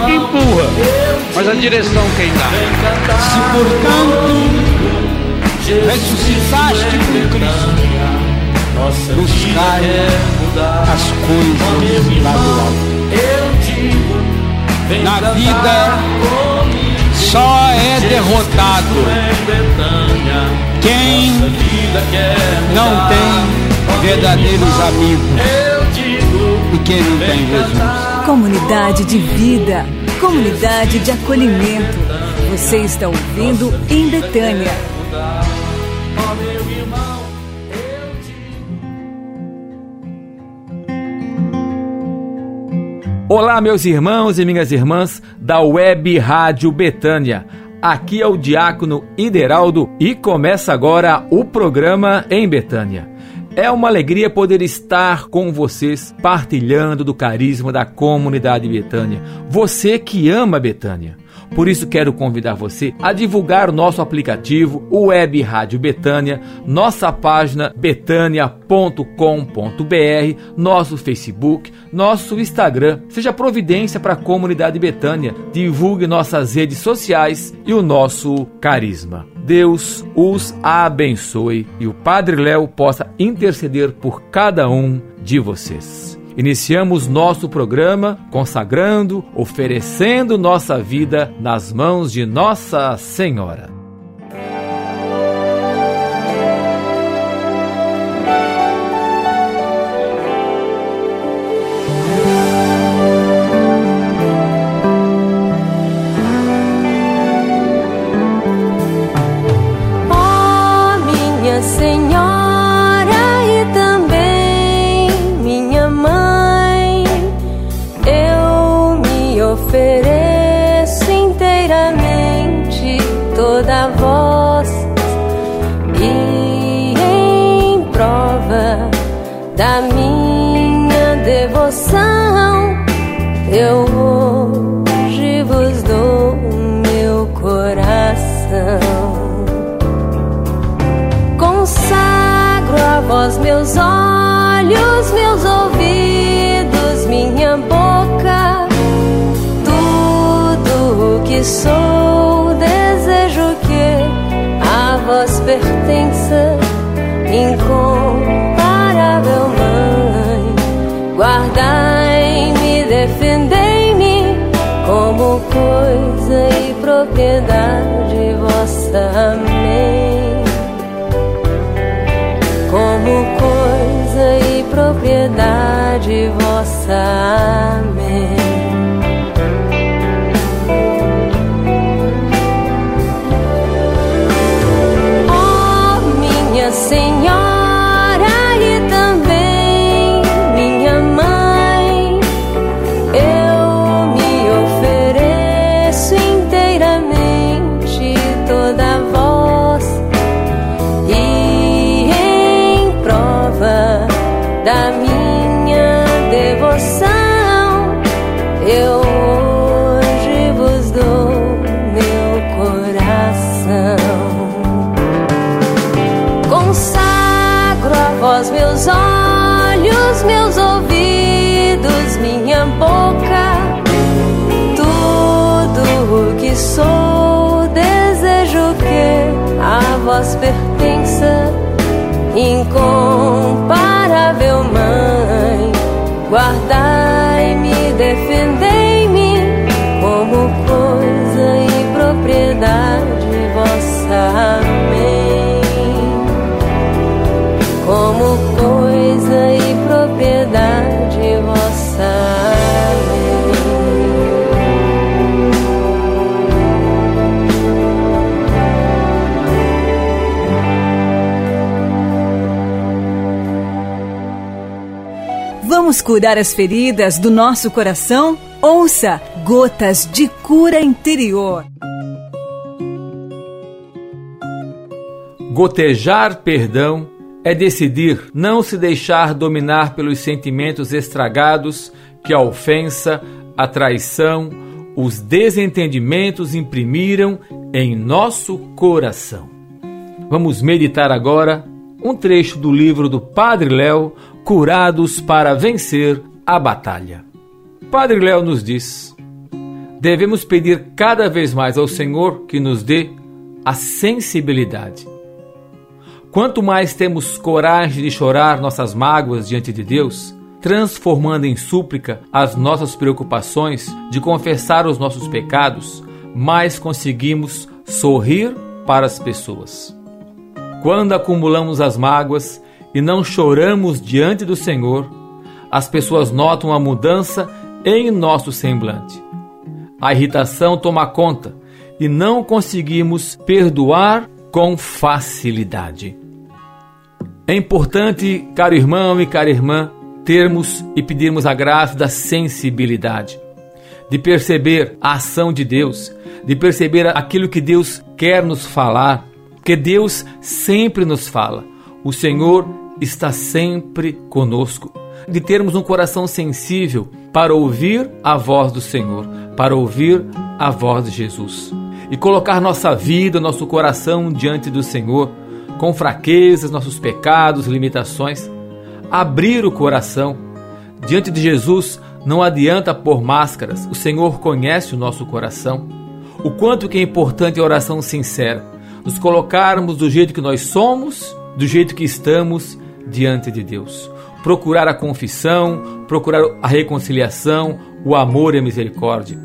que empurra, mas a direção quem dá. Se portanto ressuscitaste com Cristo, buscai as coisas lá do alto. Na vida só é derrotado quem não tem verdadeiros amigos e quem não tem Jesus. Comunidade de vida, comunidade de acolhimento. Você está ouvindo em Betânia. Olá, meus irmãos e minhas irmãs da Web Rádio Betânia. Aqui é o Diácono Ideraldo e começa agora o programa em Betânia. É uma alegria poder estar com vocês partilhando do carisma da comunidade Betânia. Você que ama Betânia. Por isso quero convidar você a divulgar o nosso aplicativo, o Web Rádio Betânia, nossa página betânia.com.br, nosso Facebook, nosso Instagram. Seja providência para a comunidade Betânia. Divulgue nossas redes sociais e o nosso carisma. Deus os abençoe e o Padre Léo possa interceder por cada um de vocês. Iniciamos nosso programa consagrando, oferecendo nossa vida nas mãos de Nossa Senhora. Sou, Amém. Como coisa e propriedade vossa. Amém. What? Vamos curar as feridas do nosso coração? Ouça Gotas de Cura Interior. Gotejar perdão é decidir não se deixar dominar pelos sentimentos estragados que a ofensa, a traição, os desentendimentos imprimiram em nosso coração. Vamos meditar agora um trecho do livro do Padre Léo, Curados para Vencer a Batalha. Padre Léo nos diz: devemos pedir cada vez mais ao Senhor que nos dê a sensibilidade. Quanto mais temos coragem de chorar nossas mágoas diante de Deus, transformando em súplica as nossas preocupações, de confessar os nossos pecados, mais conseguimos sorrir para as pessoas. Quando acumulamos as mágoas e não choramos diante do Senhor, as pessoas notam a mudança em nosso semblante. A irritação toma conta e não conseguimos perdoar com facilidade. É importante, caro irmão e cara irmã, termos e pedirmos a graça da sensibilidade, de perceber a ação de Deus, de perceber aquilo que Deus quer nos falar, porque Deus sempre nos fala. O Senhor está sempre conosco. De termos um coração sensível para ouvir a voz do Senhor, para ouvir a voz de Jesus. E colocar nossa vida, nosso coração diante do Senhor, com fraquezas, nossos pecados, limitações. Abrir o coração. Diante de Jesus não adianta pôr máscaras, o Senhor conhece o nosso coração. O quanto que é importante a oração sincera, nos colocarmos do jeito que nós somos, do jeito que estamos diante de Deus. Procurar a confissão, procurar a reconciliação, o amor e a misericórdia.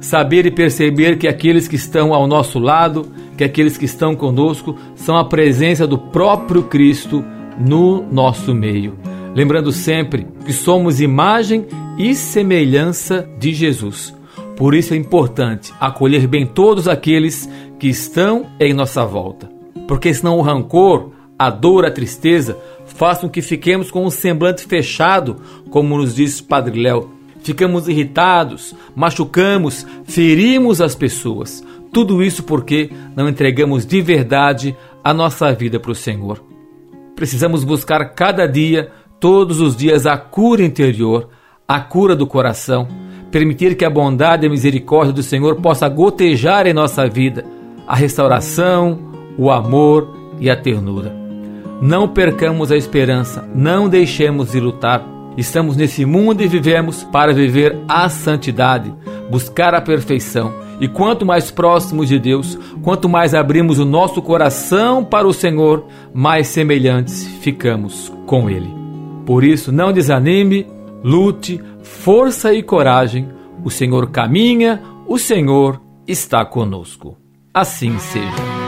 Saber e perceber que aqueles que estão ao nosso lado, que aqueles que estão conosco, são a presença do próprio Cristo no nosso meio. Lembrando sempre que somos imagem e semelhança de Jesus. Por isso é importante acolher bem todos aqueles que estão em nossa volta. Porque senão o rancor, a dor, a tristeza façam que fiquemos com um semblante fechado, como nos diz Padre Léo. Ficamos irritados, machucamos, ferimos as pessoas. Tudo isso porque não entregamos de verdade a nossa vida para o Senhor. Precisamos buscar cada dia, todos os dias, a cura interior, a cura do coração, permitir que a bondade e a misericórdia do Senhor possa gotejar em nossa vida a restauração, o amor e a ternura. Não percamos a esperança, não deixemos de lutar. Estamos nesse mundo e vivemos para viver a santidade, buscar a perfeição. E quanto mais próximos de Deus, quanto mais abrimos o nosso coração para o Senhor, mais semelhantes ficamos com Ele. Por isso, não desanime, lute, força e coragem. O Senhor caminha, o Senhor está conosco. Assim seja.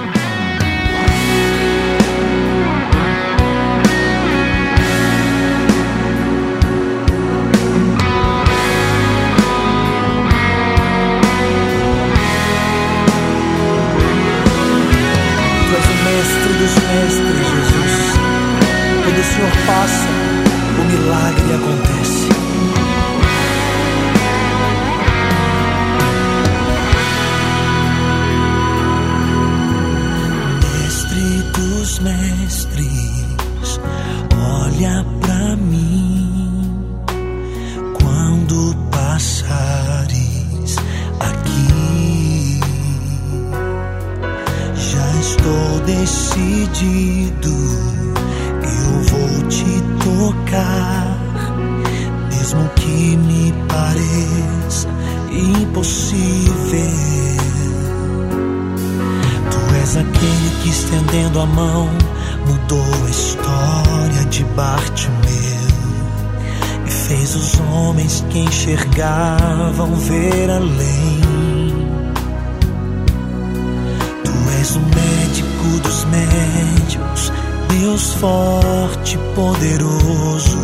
És o médico dos médicos, Deus forte, poderoso.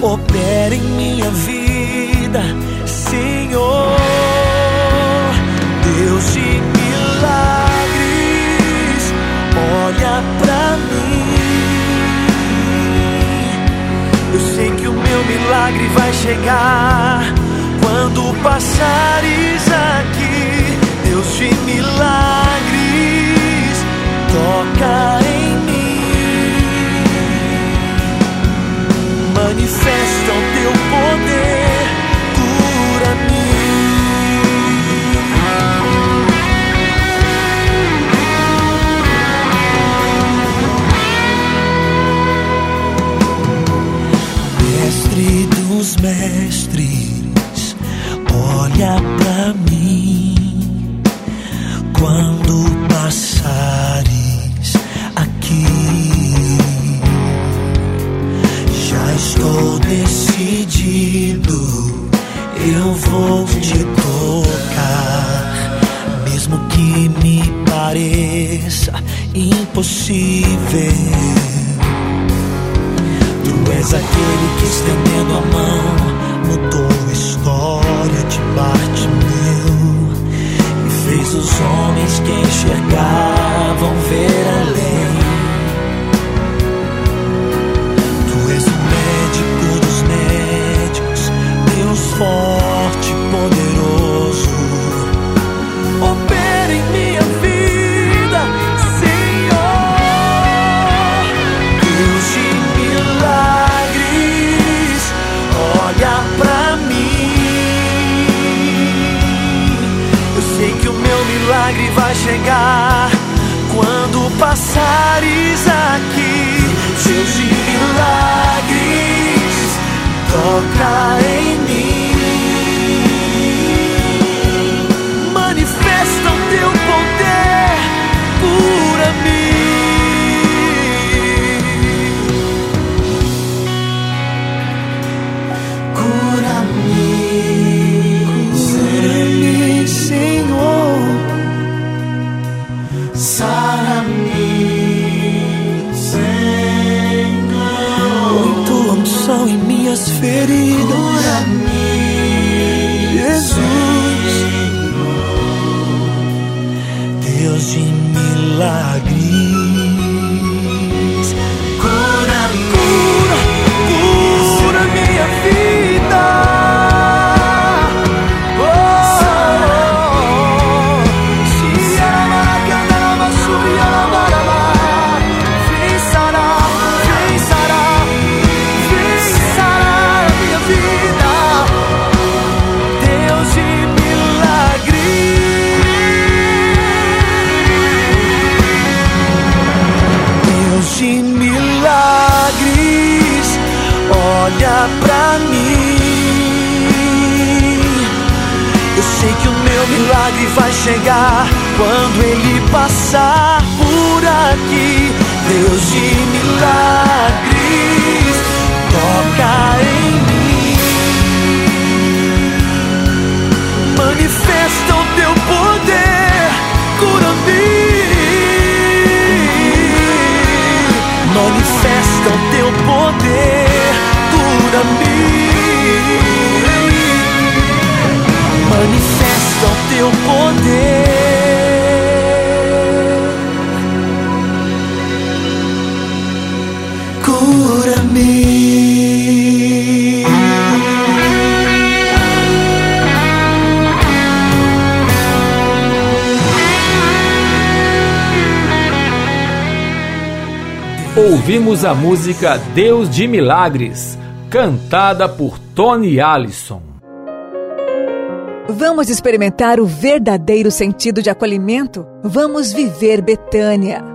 Opera em minha vida, Senhor. Deus de milagres, olha pra mim. Eu sei que o meu milagre vai chegar quando passares aqui. Deus de milagres, toca em mim. Manifesta o teu poder, cura-me. mestre dos mestres, Olha pra mim quando eu vou te tocar, mesmo que me pareça impossível. Tu és aquele que estendendo a mão mudou a história de Bartimeu e fez os homens que enxergavam ver além. Tu milagre vai chegar quando ele passar por aqui. Deus de milagres, toca em mim. Manifesta poder, cura-me. Ouvimos a música Deus de Milagres, cantada por Tony Allison. Vamos experimentar o verdadeiro sentido de acolhimento? Vamos viver Betânia.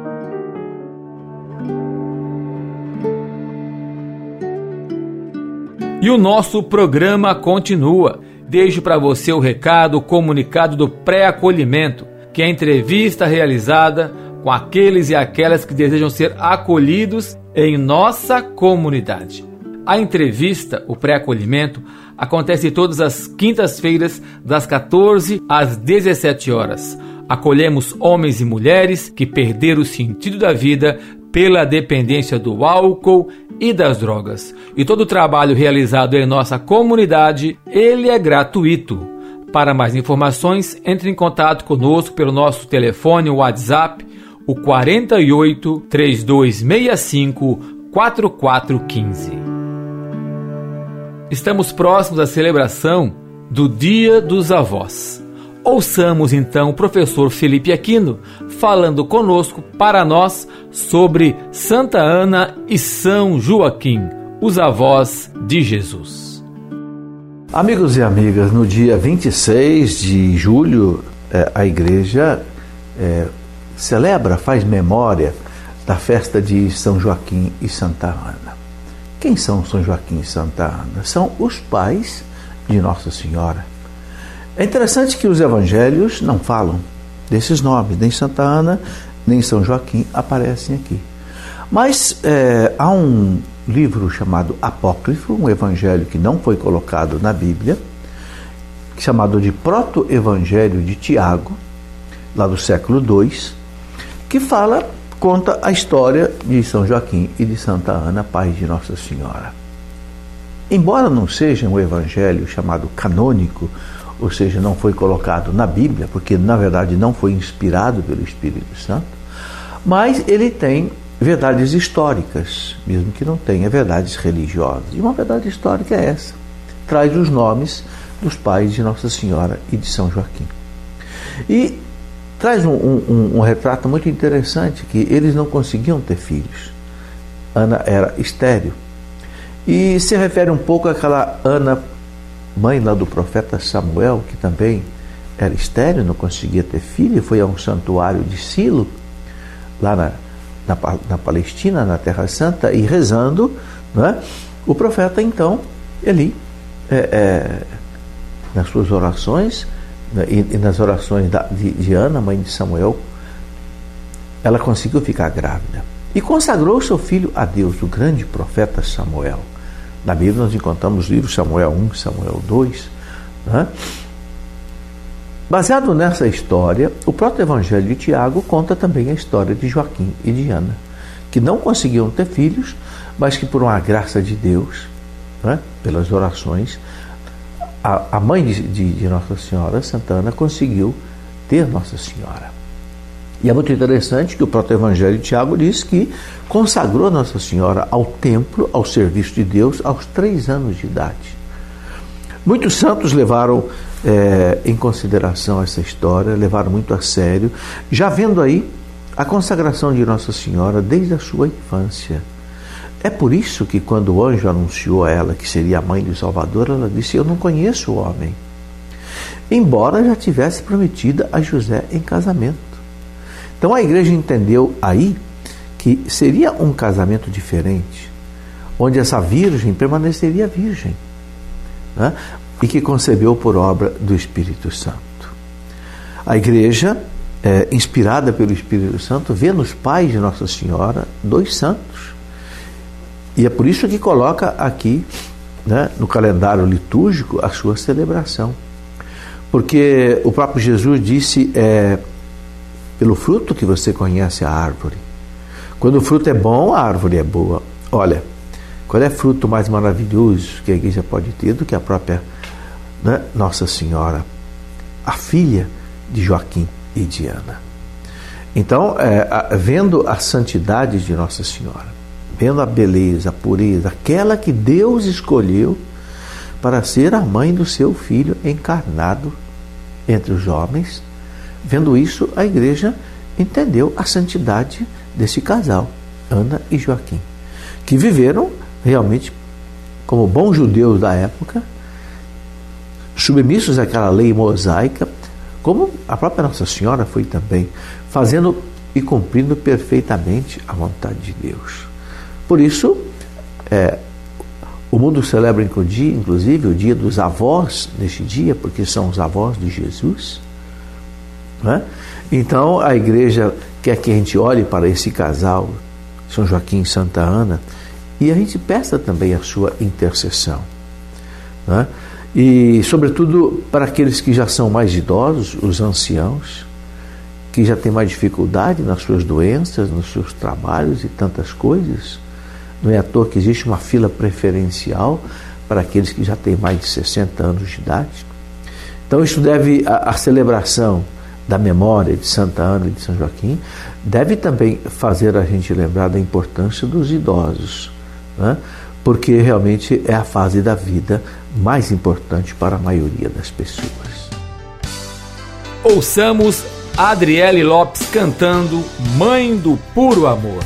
E o nosso programa continua. Deixo para você o recado, o comunicado do pré-acolhimento, que é a entrevista realizada com aqueles e aquelas que desejam ser acolhidos em nossa comunidade. A entrevista, o pré-acolhimento, acontece todas as quintas-feiras, das 14 às 17 horas. Acolhemos homens e mulheres que perderam o sentido da vida pela dependência do álcool e das drogas. E todo o trabalho realizado em nossa comunidade, ele é gratuito. Para mais informações, entre em contato conosco pelo nosso telefone WhatsApp, o 48 3265 4415. Estamos próximos da celebração do Dia dos Avós. Ouçamos então o professor Felipe Aquino falando conosco para nós sobre Santa Ana e São Joaquim, os avós de Jesus. Amigos e amigas, no dia 26 de julho, eh, a igreja eh, celebra, faz memória da festa de São Joaquim e Santa Ana. Quem são São Joaquim e Santa Ana? São os pais de Nossa Senhora. É interessante que os evangelhos não falam desses nomes, nem Santa Ana, nem São Joaquim aparecem aqui. Mas é, há um livro chamado Apócrifo, um evangelho que não foi colocado na Bíblia, chamado de Proto-Evangelho de Tiago, lá do século II, que fala, conta a história de São Joaquim e de Santa Ana, pais de Nossa Senhora. Embora não seja um evangelho chamado canônico, ou seja, não foi colocado na Bíblia, porque na verdade não foi inspirado pelo Espírito Santo, mas ele tem verdades históricas, mesmo que não tenha verdades religiosas. E uma verdade histórica é essa: traz os nomes dos pais de Nossa Senhora e de São Joaquim. E traz um, um, um retrato muito interessante que eles não conseguiam ter filhos. Ana era estéril. E se refere um pouco àquela Ana, mãe lá do profeta Samuel, que também era estéril, não conseguia ter filho, foi a um santuário de Silo, lá na, na, na Palestina, na Terra Santa, e rezando, é? o profeta então, ele, é, é, nas suas orações, né, e, e, nas orações da, de, de Ana, mãe de Samuel, ela conseguiu ficar grávida. E consagrou seu filho a Deus, o grande profeta Samuel. Na Bíblia nós encontramos os livros Samuel 1, Samuel 2. Né? Baseado nessa história, o próprio Evangelho de Tiago conta também a história de Joaquim e de Ana, que não conseguiam ter filhos, mas que por uma graça de Deus, né, pelas orações, a, a mãe de, de, de, Nossa Senhora, Santana, conseguiu ter Nossa Senhora. E é muito interessante que o próprio Evangelho de Tiago diz que consagrou Nossa Senhora ao templo, ao serviço de Deus, aos três anos de idade. Muitos santos levaram é, em consideração essa história, levaram muito a sério, já vendo aí a consagração de Nossa Senhora desde a sua infância. É por isso que, quando o anjo anunciou a ela que seria a mãe do Salvador, ela disse: Eu não conheço o homem. Embora já tivesse prometida a José em casamento. Então a igreja entendeu aí que seria um casamento diferente, onde essa virgem permaneceria virgem. Né? e que concebeu por obra do Espírito Santo. A igreja, é, inspirada pelo Espírito Santo, vê nos pais de Nossa Senhora dois santos. E é por isso que coloca aqui, né, no calendário litúrgico, a sua celebração. Porque o próprio Jesus disse: é, pelo fruto que você conhece a árvore. Quando o fruto é bom, a árvore é boa. Olha, qual é fruto mais maravilhoso que a igreja pode ter do que a própria né, Nossa Senhora, a filha de Joaquim e de Ana. Então, é, vendo a santidade de Nossa Senhora, vendo a beleza, a pureza, aquela que Deus escolheu para ser a mãe do seu filho encarnado entre os homens, vendo isso, a igreja entendeu a santidade desse casal, Ana e Joaquim, que viveram realmente como bons judeus da época, submissos àquela lei mosaica, como a própria Nossa Senhora foi também, fazendo e cumprindo perfeitamente a vontade de Deus. Por isso, é, o mundo celebra inclusive o dia dos avós neste dia, porque são os avós de Jesus. É? Então a igreja quer que a gente olhe para esse casal, São Joaquim e Santa Ana, e a gente peça também a sua intercessão. É? E, sobretudo, para aqueles que já são mais idosos, os anciãos, que já têm mais dificuldade nas suas doenças, nos seus trabalhos e tantas coisas. Não é à toa que existe uma fila preferencial para aqueles que já têm mais de 60 anos de idade. Então, isso deve, a, a celebração da memória de Santa Ana e de São Joaquim, deve também fazer a gente lembrar da importância dos idosos. Né? porque realmente é a fase da vida mais importante para a maioria das pessoas. Ouçamos Adriele Lopes cantando Mãe do Puro Amor.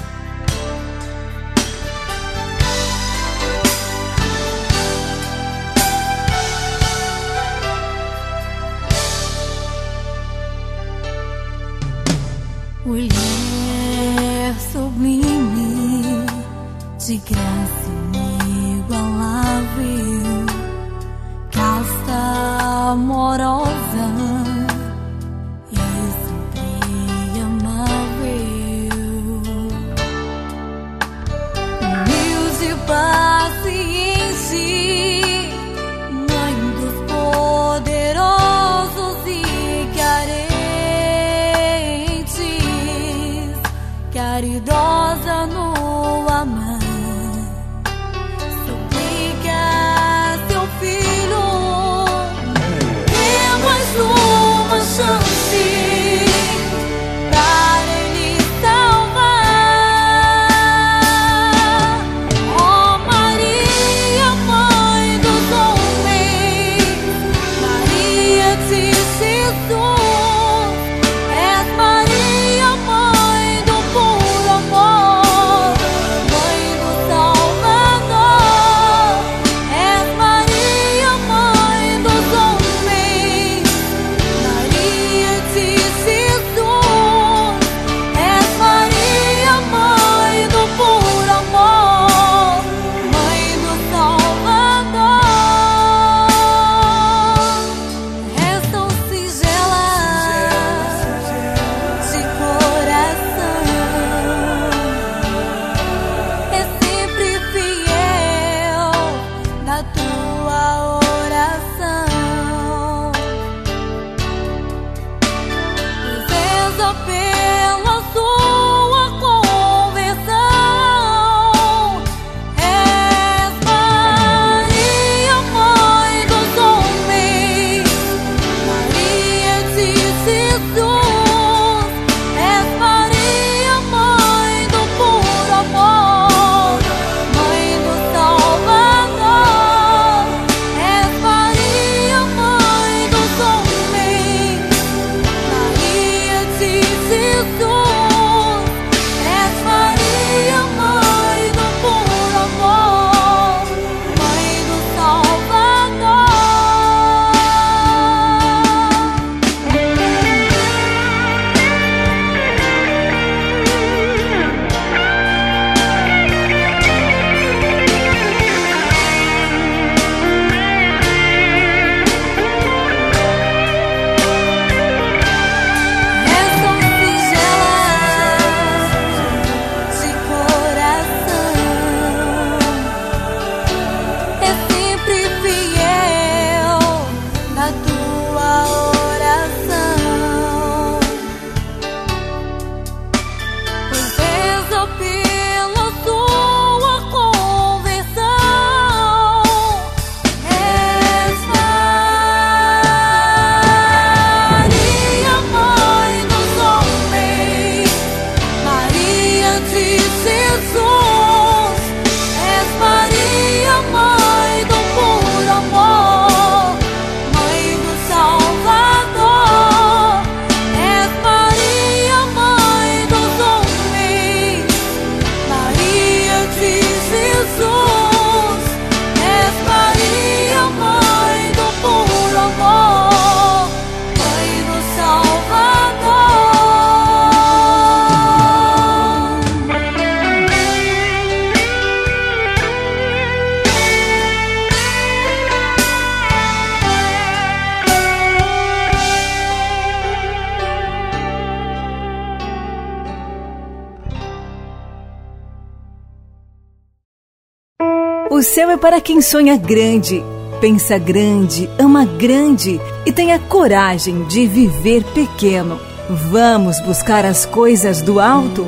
Para quem sonha grande, pensa grande, ama grande e tem a coragem de viver pequeno. Vamos buscar as coisas do alto?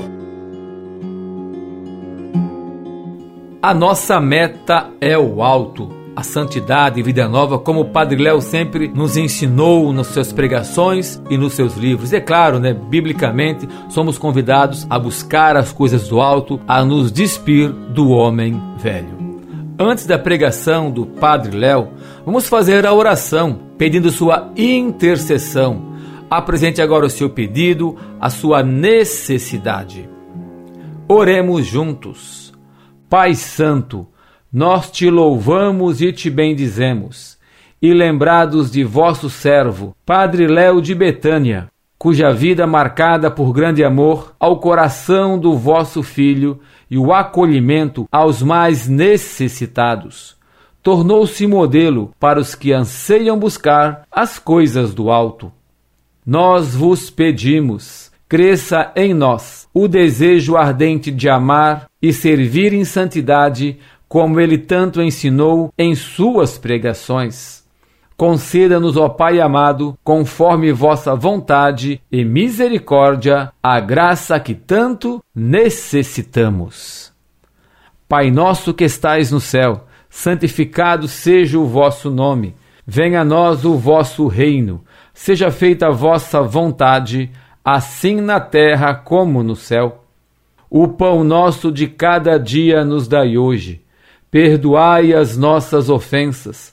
A nossa meta é o alto. A santidade e vida nova, como o Padre Léo sempre nos ensinou nas suas pregações e nos seus livros. É claro, né, biblicamente, somos convidados a buscar as coisas do alto, a nos despir do homem velho. Antes da pregação do Padre Léo, vamos fazer a oração pedindo sua intercessão. Apresente agora o seu pedido, a sua necessidade. Oremos juntos. Pai Santo, nós te louvamos e te bendizemos. E lembrados de vosso servo, Padre Léo de Betânia, cuja vida marcada por grande amor ao coração do vosso Filho e o acolhimento aos mais necessitados. Tornou-se modelo para os que anseiam buscar as coisas do alto. Nós vos pedimos, cresça em nós o desejo ardente de amar e servir em santidade, como ele tanto ensinou em suas pregações conceda-nos, ó Pai amado, conforme vossa vontade e misericórdia, a graça que tanto necessitamos. Pai nosso que estais no céu, santificado seja o vosso nome. Venha a nós o vosso reino. Seja feita a vossa vontade, assim na terra como no céu. O pão nosso de cada dia nos dai hoje. Perdoai as nossas ofensas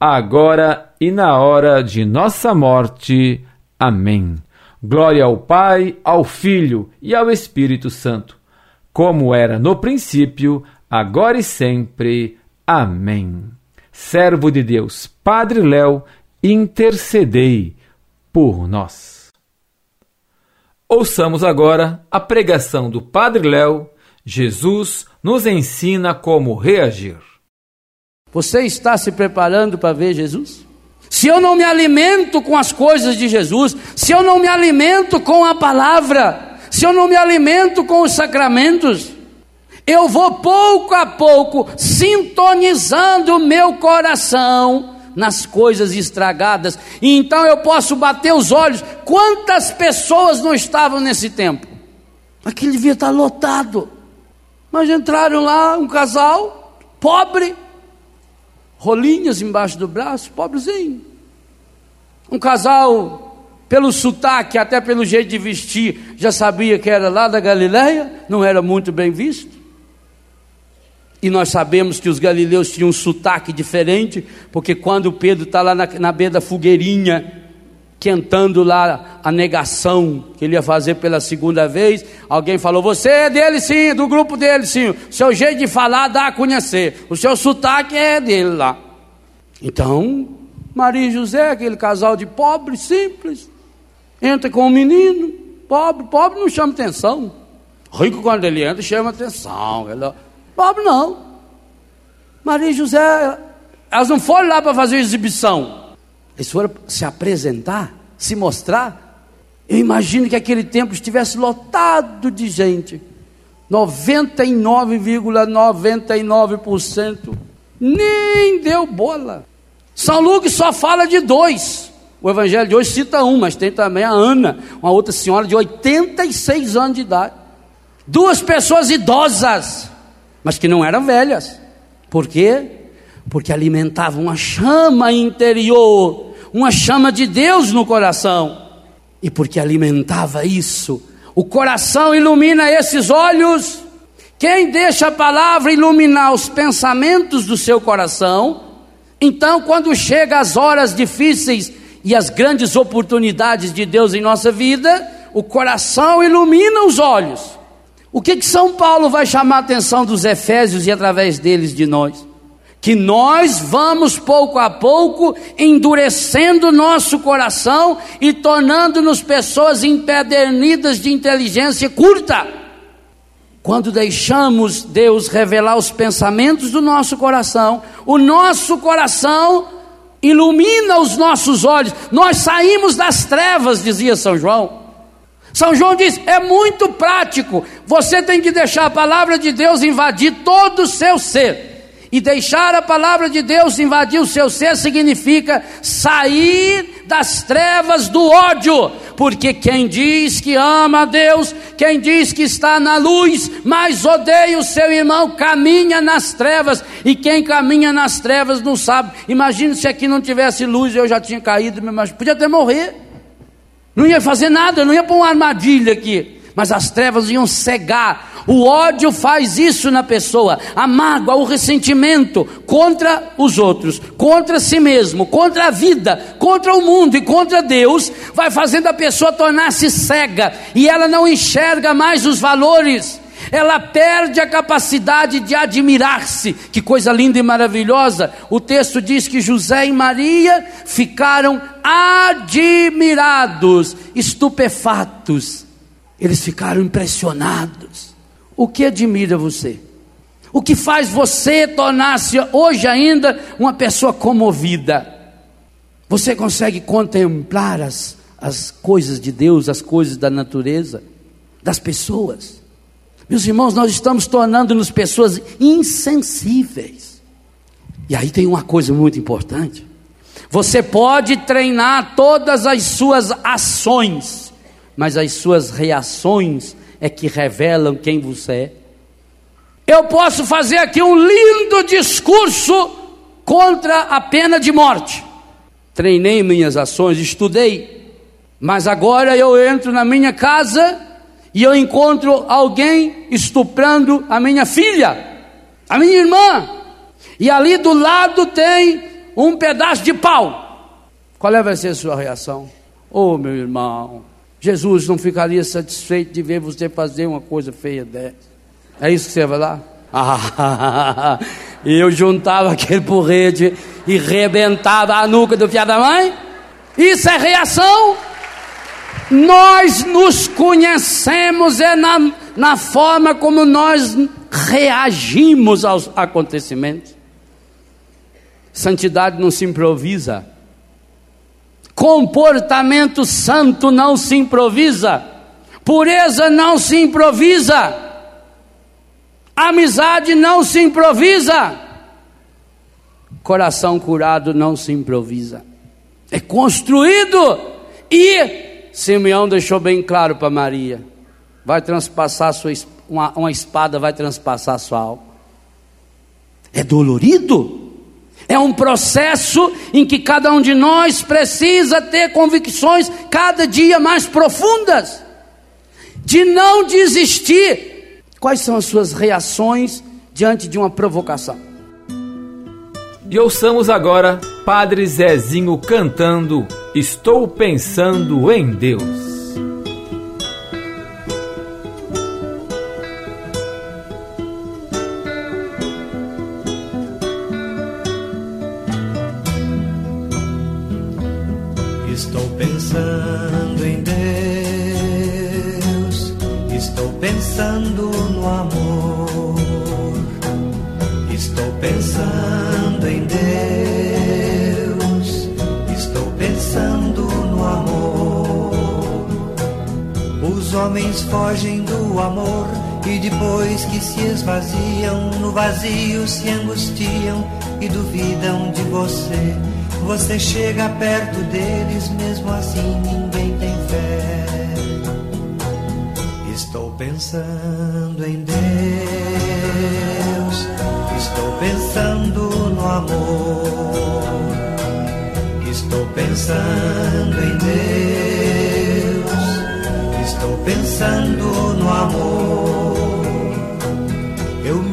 agora e na hora de nossa morte. Amém. Glória ao Pai, ao Filho e ao Espírito Santo, como era no princípio, agora e sempre. Amém. Servo de Deus, Padre Léo, intercedei por nós. Ouçamos agora a pregação do Padre Léo. Jesus nos ensina como reagir. Você está se preparando para ver Jesus? Se eu não me alimento com as coisas de Jesus, se eu não me alimento com a palavra, se eu não me alimento com os sacramentos, eu vou pouco a pouco sintonizando o meu coração nas coisas estragadas, e então eu posso bater os olhos. Quantas pessoas não estavam nesse tempo? Aquilo devia estar lotado. Mas entraram lá um casal pobre, rolinhas embaixo do braço, pobrezinho. Um casal, pelo sotaque, até pelo jeito de vestir, já sabia que era lá da Galileia, não era muito bem visto. E nós sabemos que os galileus tinham um sotaque diferente, porque quando Pedro está lá na, na beira da fogueirinha, quentando lá a negação que ele ia fazer pela segunda vez, alguém falou: Você é dele sim, do grupo dele sim. O seu jeito de falar dá a conhecer. O seu sotaque é dele lá. Então, Maria e José, aquele casal de pobre, simples, entra com um menino, pobre, pobre não chama atenção. Rico, quando ele entra, chama atenção. Pobre não. Maria e José, elas não foram lá para fazer exibição. Eles foram se apresentar, se mostrar. Eu imagino que aquele templo estivesse lotado de gente. 99,99% nem deu bola. São Lucas só fala de dois. O evangelho de hoje cita um, mas tem também a Ana, uma outra senhora de 86 anos de idade. Duas pessoas idosas, mas que não eram velhas. Por quê? Porque alimentavam uma chama interior uma chama de Deus no coração. E porque alimentava isso, o coração ilumina esses olhos. Quem deixa a palavra iluminar os pensamentos do seu coração, então quando chega as horas difíceis e as grandes oportunidades de Deus em nossa vida, o coração ilumina os olhos. O que que São Paulo vai chamar a atenção dos Efésios e através deles de nós? Que nós vamos pouco a pouco endurecendo nosso coração e tornando-nos pessoas empedernidas de inteligência curta. Quando deixamos Deus revelar os pensamentos do nosso coração, o nosso coração ilumina os nossos olhos. Nós saímos das trevas, dizia São João. São João diz: é muito prático. Você tem que deixar a palavra de Deus invadir todo o seu ser. E deixar a palavra de Deus invadir o seu ser significa sair das trevas do ódio, porque quem diz que ama a Deus, quem diz que está na luz, mas odeia o seu irmão, caminha nas trevas, e quem caminha nas trevas não sabe. Imagine se aqui não tivesse luz, eu já tinha caído, mas podia até morrer, não ia fazer nada, não ia pôr uma armadilha aqui mas as trevas iam cegar. O ódio faz isso na pessoa, a mágoa, o ressentimento contra os outros, contra si mesmo, contra a vida, contra o mundo e contra Deus, vai fazendo a pessoa tornar-se cega e ela não enxerga mais os valores. Ela perde a capacidade de admirar-se. Que coisa linda e maravilhosa. O texto diz que José e Maria ficaram admirados, estupefatos eles ficaram impressionados. O que admira você? O que faz você tornar-se hoje ainda uma pessoa comovida? Você consegue contemplar as, as coisas de Deus, as coisas da natureza, das pessoas? Meus irmãos, nós estamos tornando-nos pessoas insensíveis. E aí tem uma coisa muito importante. Você pode treinar todas as suas ações mas as suas reações é que revelam quem você é. Eu posso fazer aqui um lindo discurso contra a pena de morte. Treinei minhas ações, estudei, mas agora eu entro na minha casa e eu encontro alguém estuprando a minha filha, a minha irmã, e ali do lado tem um pedaço de pau. Qual é vai ser a sua reação? Oh, meu irmão, Jesus não ficaria satisfeito de ver você fazer uma coisa feia dessa. É isso que você vai lá? Ah, eu juntava aquele porrete e rebentava a nuca do filho da mãe? Isso é reação? Nós nos conhecemos é na, na forma como nós reagimos aos acontecimentos. Santidade não se improvisa. Comportamento santo não se improvisa. Pureza não se improvisa. Amizade não se improvisa. Coração curado não se improvisa. É construído e Simeão deixou bem claro para Maria: vai transpassar sua, uma, uma espada, vai transpassar sua alma. É dolorido. É um processo em que cada um de nós precisa ter convicções cada dia mais profundas, de não desistir. Quais são as suas reações diante de uma provocação? E ouçamos agora Padre Zezinho cantando Estou pensando em Deus. No vazio se angustiam e duvidam de você. Você chega perto deles, mesmo assim ninguém tem fé. Estou pensando em Deus, estou pensando no amor, estou pensando em Deus, estou pensando no amor.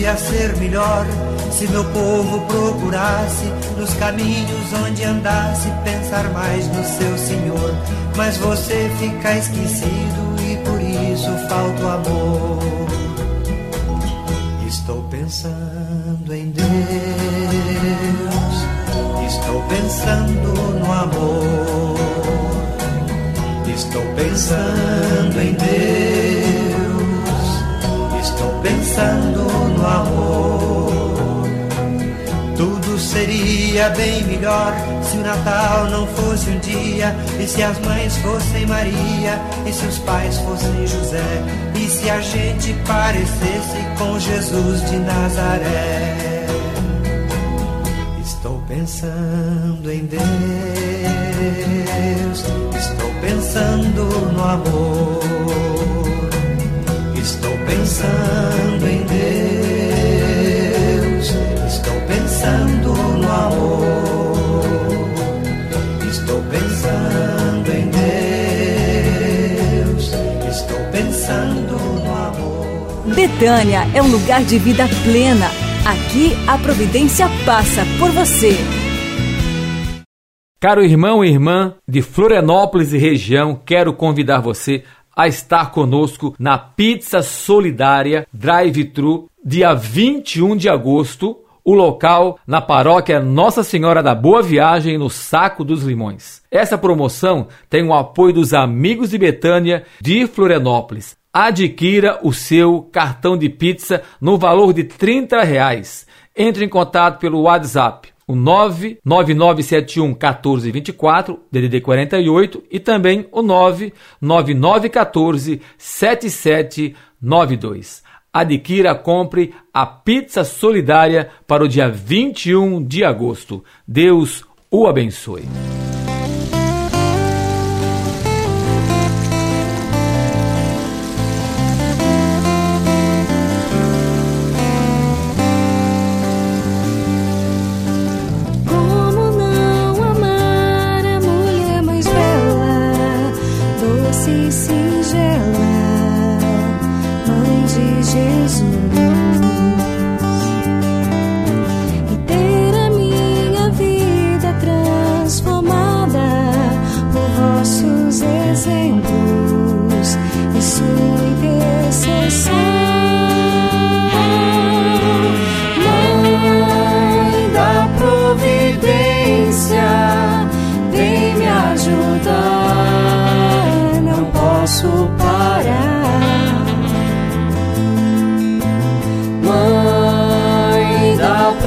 podia ser melhor se meu povo procurasse nos caminhos onde andasse pensar mais no seu Senhor. Mas você fica esquecido e por isso falta o amor. Estou pensando em Deus, estou pensando no amor, estou pensando pensando no amor. Tudo seria bem melhor se o Natal não fosse um dia, e se as mães fossem Maria, e se os pais fossem José, e se a gente parecesse com Jesus de Nazaré. Estou pensando em Deus, estou pensando no amor, estou pensando em Deus, estou pensando no amor, estou pensando em Deus, estou pensando no amor. Betânia é um lugar de vida plena. Aqui a providência passa por você. Caro irmão e irmã de Florianópolis e região, quero convidar você a estar conosco na Pizza Solidária Drive-Thru, dia 21 de agosto, o local na paróquia Nossa Senhora da Boa Viagem, no Saco dos Limões. Essa promoção tem o apoio dos amigos de Betânia de Florianópolis. Adquira o seu cartão de pizza no valor de 30 reais. Entre em contato pelo WhatsApp, o 99971 1424, DDD 48, e também o 99914 7792. Adquira, compre a pizza solidária para o dia 21 de agosto. Deus o abençoe.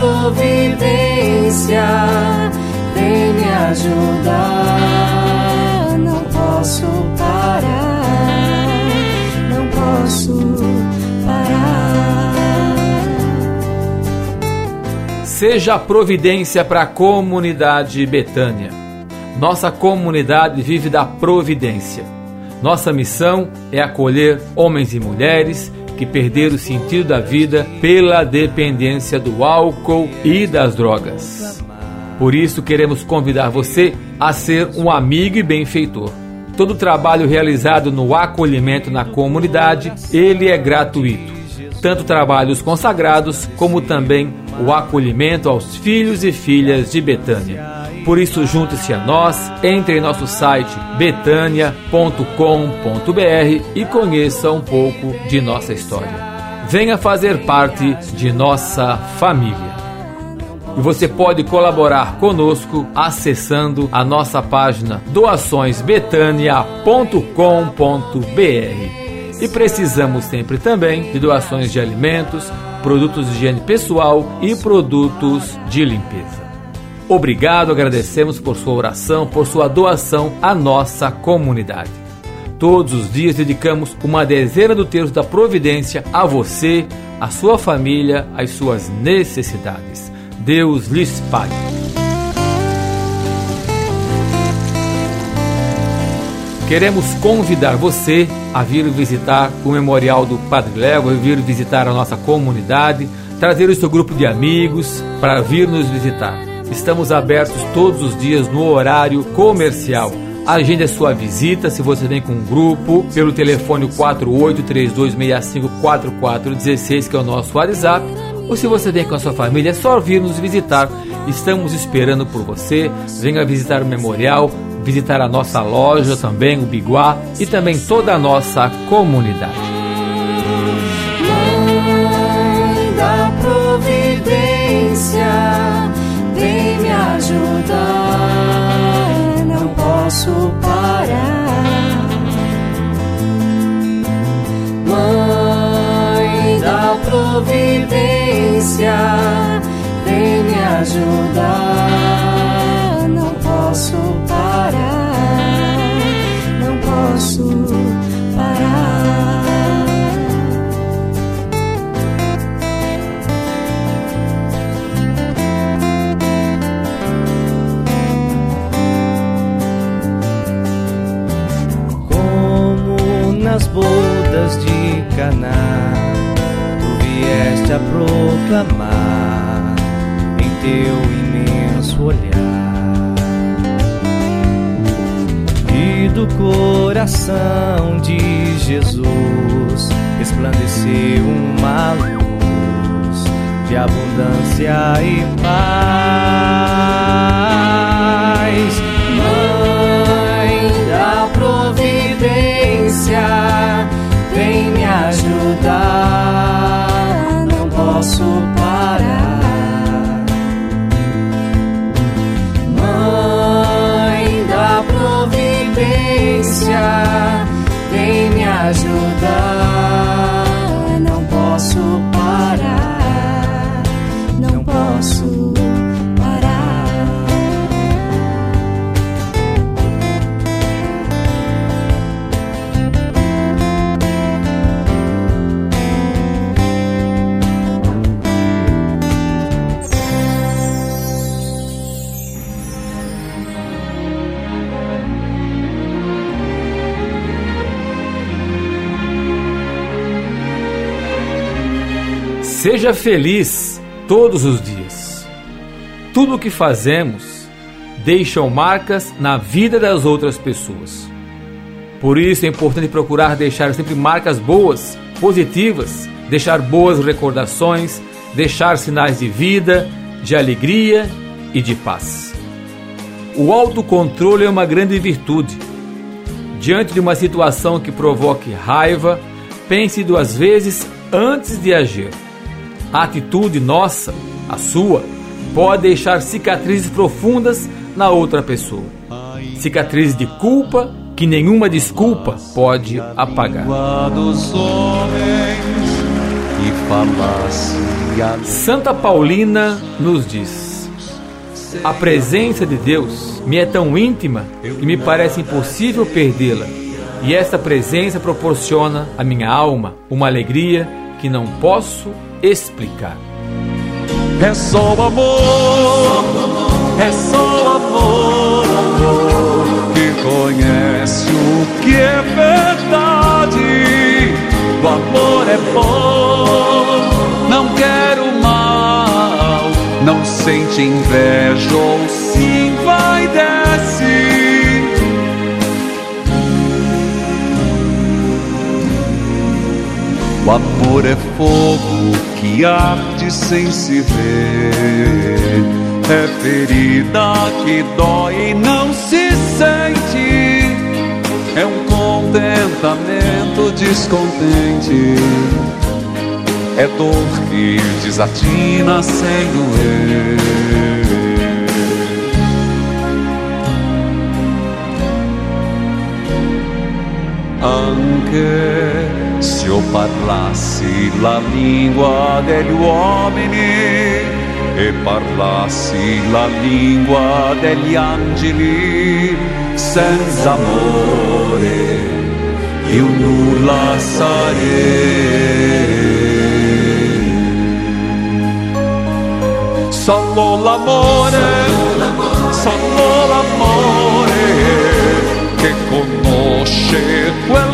Providência, vem me ajudar. Não posso parar, não posso parar. Seja providência para a comunidade Betânia. Nossa comunidade vive da providência. Nossa missão é acolher homens e mulheres que o sentido da vida pela dependência do álcool e das drogas. Por isso queremos convidar você a ser um amigo e benfeitor. Todo o trabalho realizado no acolhimento na comunidade, ele é gratuito. Tanto trabalhos consagrados como também o acolhimento aos filhos e filhas de Betânia. Por isso, junte-se a nós, entre em nosso site betania.com.br e conheça um pouco de nossa história. Venha fazer parte de nossa família. E você pode colaborar conosco acessando a nossa página doaçõesbetania.com.br. E precisamos sempre também de doações de alimentos, produtos de higiene pessoal e produtos de limpeza. Obrigado, agradecemos por sua oração, por sua doação à nossa comunidade. Todos os dias dedicamos uma dezena do terço da providência a você, a sua família, às suas necessidades. Deus lhes pague. Queremos convidar você a vir visitar o Memorial do Padre Léo, vir visitar a nossa comunidade, trazer o seu grupo de amigos para vir nos visitar. Estamos abertos todos os dias no horário comercial. Agende a sua visita se você vem com um grupo pelo telefone 4832654416, que é o nosso WhatsApp, ou se você vem com a sua família, é só vir nos visitar. Estamos esperando por você. Venha visitar o memorial, visitar a nossa loja também, o Biguá, e também toda a nossa comunidade. Mãe da providência, vem me ajudar. Não posso parar. Mãe da providência, vem me ajudar. Posso parar. como nas bodas de Caná, tu vieste a proclamar em teu imenso olhar. Do coração de Jesus resplandeceu uma luz de abundância e paz. Seja feliz todos os dias. Tudo o que fazemos deixam marcas na vida das outras pessoas. Por isso é importante procurar deixar sempre marcas boas, positivas, deixar boas recordações, deixar sinais de vida, de alegria e de paz. O autocontrole é uma grande virtude. Diante de uma situação que provoque raiva, pense duas vezes antes de agir. A atitude nossa, a sua, pode deixar cicatrizes profundas na outra pessoa. Cicatrizes de culpa que nenhuma desculpa pode apagar. Santa Paulina nos diz: A presença de Deus me é tão íntima que me parece impossível perdê-la. E esta presença proporciona à minha alma uma alegria que não posso explicar. É só o amor, é só o amor, amor que conhece o que é verdade. O amor é bom, não quero mal, não sente inveja ou vai desce. O amor é fogo que arde sem se ver. É ferida que dói e não se sente. É um contentamento descontente. É dor que desatina sem doer. Anche se io parlassi la lingua degli uomini e parlassi la lingua degli angeli, senza amore io nulla sarei. Solo l'amore, solo l'amore che conosce quel.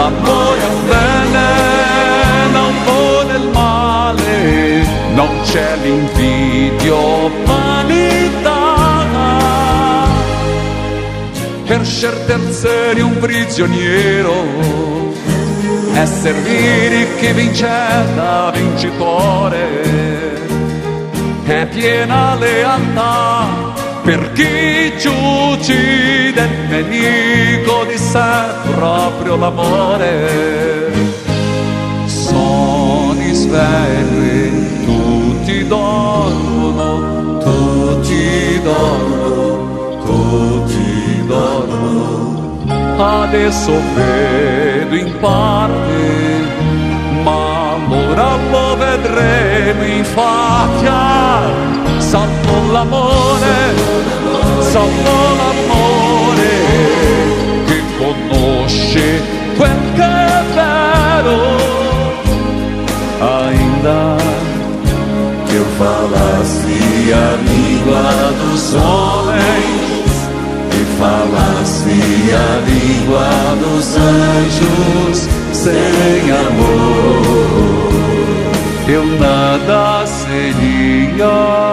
L'amore è un bene, non vuole il male, non c'è l'invidia o vanità. Per scelte essere un prigioniero. È servire chi vince da vincitore. È piena lealtà per chi ci uccide il nemico di sé proprio l'amore sono svegli tutti dormono tutti dormono tutti dormono adesso vedo in parte, ma ora lo vedremo infatti. Salvo l'amore, salvo l'amore che conosce quel che è vero. Ainda que eu falasse a língua dos homens e falasse a língua dos anjos sem amor, eu nada seria.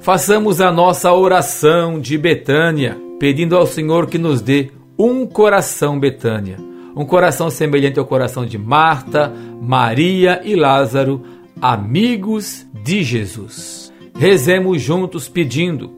Façamos a nossa oração de Betânia, pedindo ao Senhor que nos dê um coração Betânia, um coração semelhante ao coração de Marta, Maria e Lázaro, amigos de Jesus. Rezemos juntos pedindo: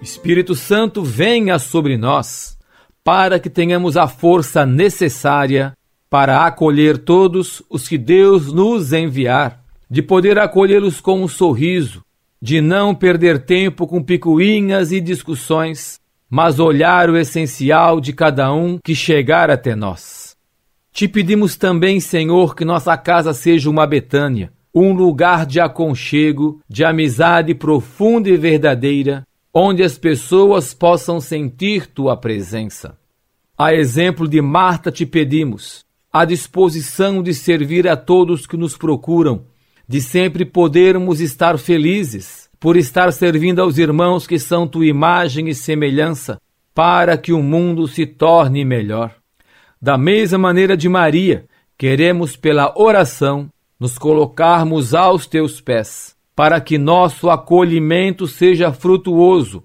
Espírito Santo, venha sobre nós, para que tenhamos a força necessária para acolher todos os que Deus nos enviar, de poder acolhê-los com um sorriso, de não perder tempo com picuinhas e discussões, mas olhar o essencial de cada um que chegar até nós. Te pedimos também, Senhor, que nossa casa seja uma Betânia, um lugar de aconchego, de amizade profunda e verdadeira, onde as pessoas possam sentir tua presença. A exemplo de Marta, te pedimos a disposição de servir a todos que nos procuram, de sempre podermos estar felizes por estar servindo aos irmãos que são tua imagem e semelhança, para que o mundo se torne melhor. Da mesma maneira de Maria, queremos pela oração nos colocarmos aos teus pés, para que nosso acolhimento seja frutuoso,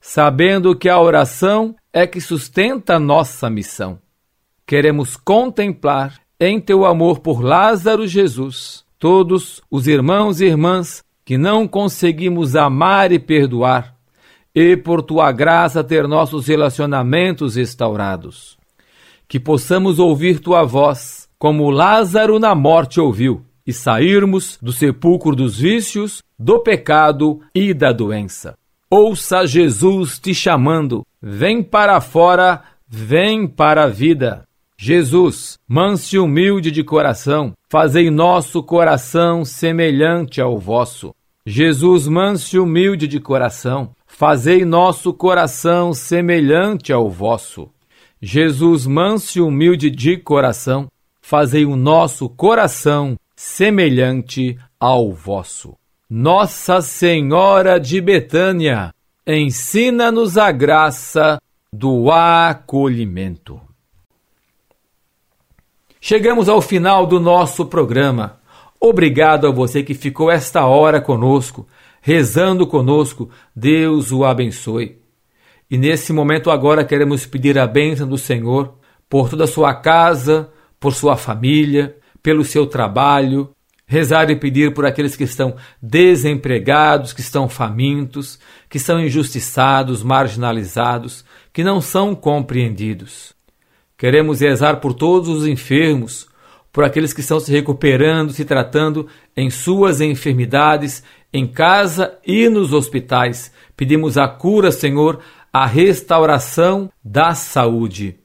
sabendo que a oração é que sustenta nossa missão. Queremos contemplar em teu amor por Lázaro Jesus todos os irmãos e irmãs que não conseguimos amar e perdoar, e por tua graça ter nossos relacionamentos restaurados. que possamos ouvir tua voz, como Lázaro na morte ouviu, e sairmos do sepulcro dos vícios, do pecado e da doença. Ouça Jesus te chamando, vem para fora, vem para a vida. Jesus, manso e humilde de coração, fazei nosso coração semelhante ao vosso. Jesus, manso e humilde de coração, fazei nosso coração semelhante ao vosso. Jesus, manso e humilde de coração, fazei o nosso coração semelhante ao vosso. Nossa Senhora de Betânia, ensina-nos a graça do acolhimento. Chegamos ao final do nosso programa. Obrigado a você que ficou esta hora conosco, rezando conosco. Deus o abençoe. E nesse momento agora queremos pedir a bênção do Senhor por toda a sua casa, por sua família, pelo seu trabalho, rezar e pedir por aqueles que estão desempregados, que estão famintos, que são injustiçados, marginalizados, que não são compreendidos. Queremos rezar por todos os enfermos, por aqueles que estão se recuperando, se tratando em suas enfermidades, em casa e nos hospitais. Pedimos a cura, Senhor, a restauração da saúde.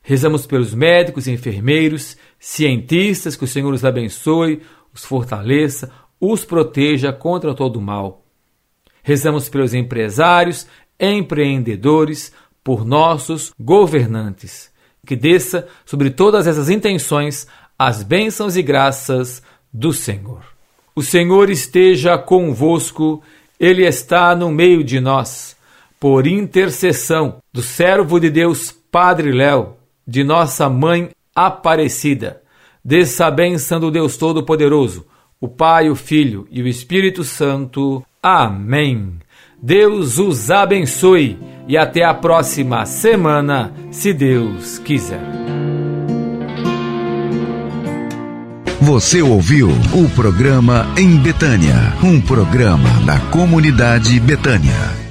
Rezamos pelos médicos, enfermeiros, cientistas, que o Senhor os abençoe, os fortaleça, os proteja contra todo mal. Rezamos pelos empresários, empreendedores, por nossos governantes que desça sobre todas essas intenções as bênçãos e graças do Senhor. O Senhor esteja convosco, Ele está no meio de nós. Por intercessão do servo de Deus, Padre Léo, de nossa Mãe Aparecida, desça a bênção do Deus Todo-Poderoso, o Pai, o Filho e o Espírito Santo. Amém. Deus os abençoe e até a próxima semana, se Deus quiser. Você ouviu o programa Em Betânia, um programa da comunidade Betânia.